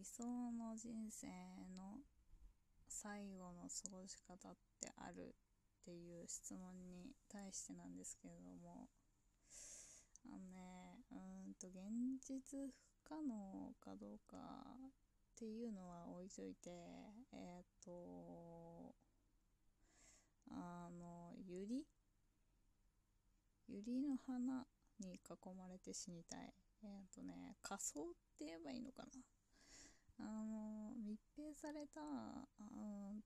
理想の人生の最後の過ごし方ってあるっていう質問に対してなんですけれどもあのねうんと現実不可能かどうかっていうのは置いといてえっ、ー、とあのユリ？ユリの花に囲まれて死にたい。えっ、ー、とね仮想って言えばいいのかな？あの密閉されたうん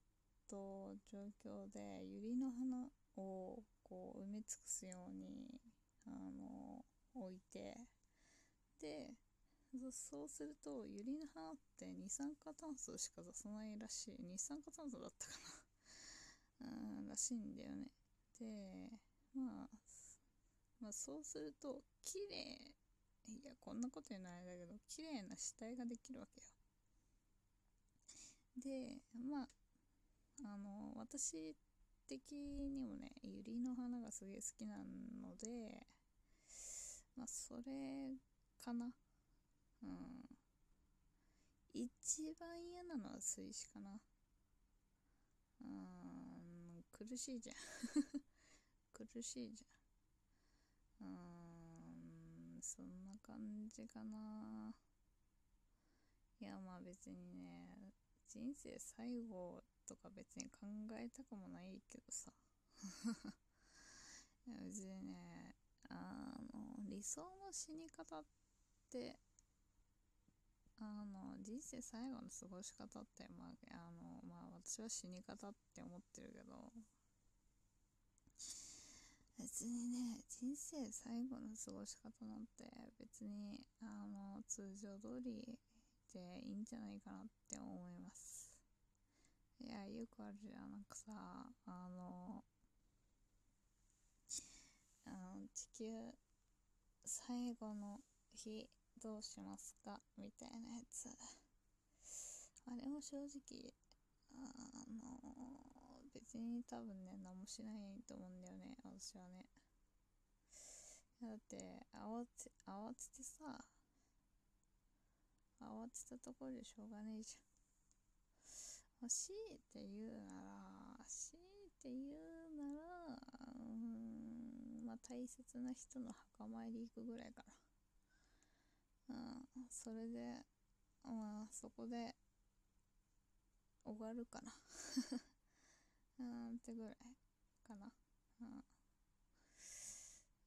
と状況でユリの花をこう埋め尽くすようにあの置いてでそうするとユリの花って二酸化炭素しか出さないらしい二酸化炭素だったかな うんらしいんだよね。でまあまあそうすると綺麗いやこんなこと言うのあれだけど綺麗な死体ができるわけよ。でまああの私的にもねユリの花がすげえ好きなのでまあそれかな。うん。一番嫌なのは水死かな。うん苦しいじゃん。苦しいじゃん。うんそんな感じかな。いやまあ別にね人生最後とか別に考えたくもないけどさ。いや別にねあの理想の死に方ってあの人生最後の過ごし方って、まあ、あのまあ私は死に方って思ってるけど。別にね人生最後の過ごし方なんて別にあの通常通りでいいんじゃないかなって思います。いやよくあるじゃん。なんかさあのあの地球最後の日どうしますか？みたいなやつ。あれも正直あの別に多分ね何もしないと思うんだよね私はね。だって慌て慌ててさ慌てたところでしょうがねえじゃん。強いて言うなら、強いて言うなら、うん、まあ大切な人の墓参り行くぐらいかな。うん、それで、まあそこで終わるかな。うんってぐらいかな。うん。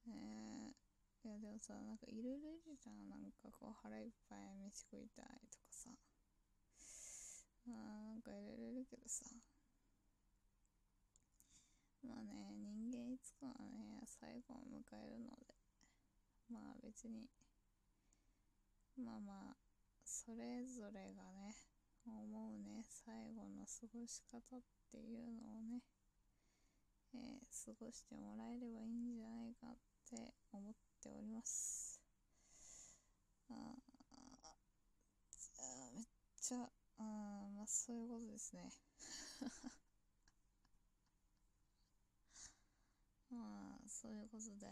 えーいやでもさなんかいろいろいるじゃん。なんかこう腹いっぱい飯食いたいとかさ。まあなんかいろいろいるけどさ。まあね人間いつかはね最後を迎えるので。まあ別に。まあまあそれぞれがね思うね最後の過ごし方っていうのをね、えー、過ごしてもらえればいいんじゃないかって思ってております。ああめっちゃあまあそういうことですね。まあそういうことで、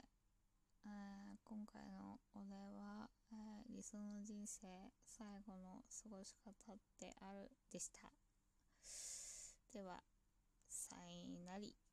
え今回のお題は、えー、理想の人生最後の過ごし方ってあるでした。ではさいなり。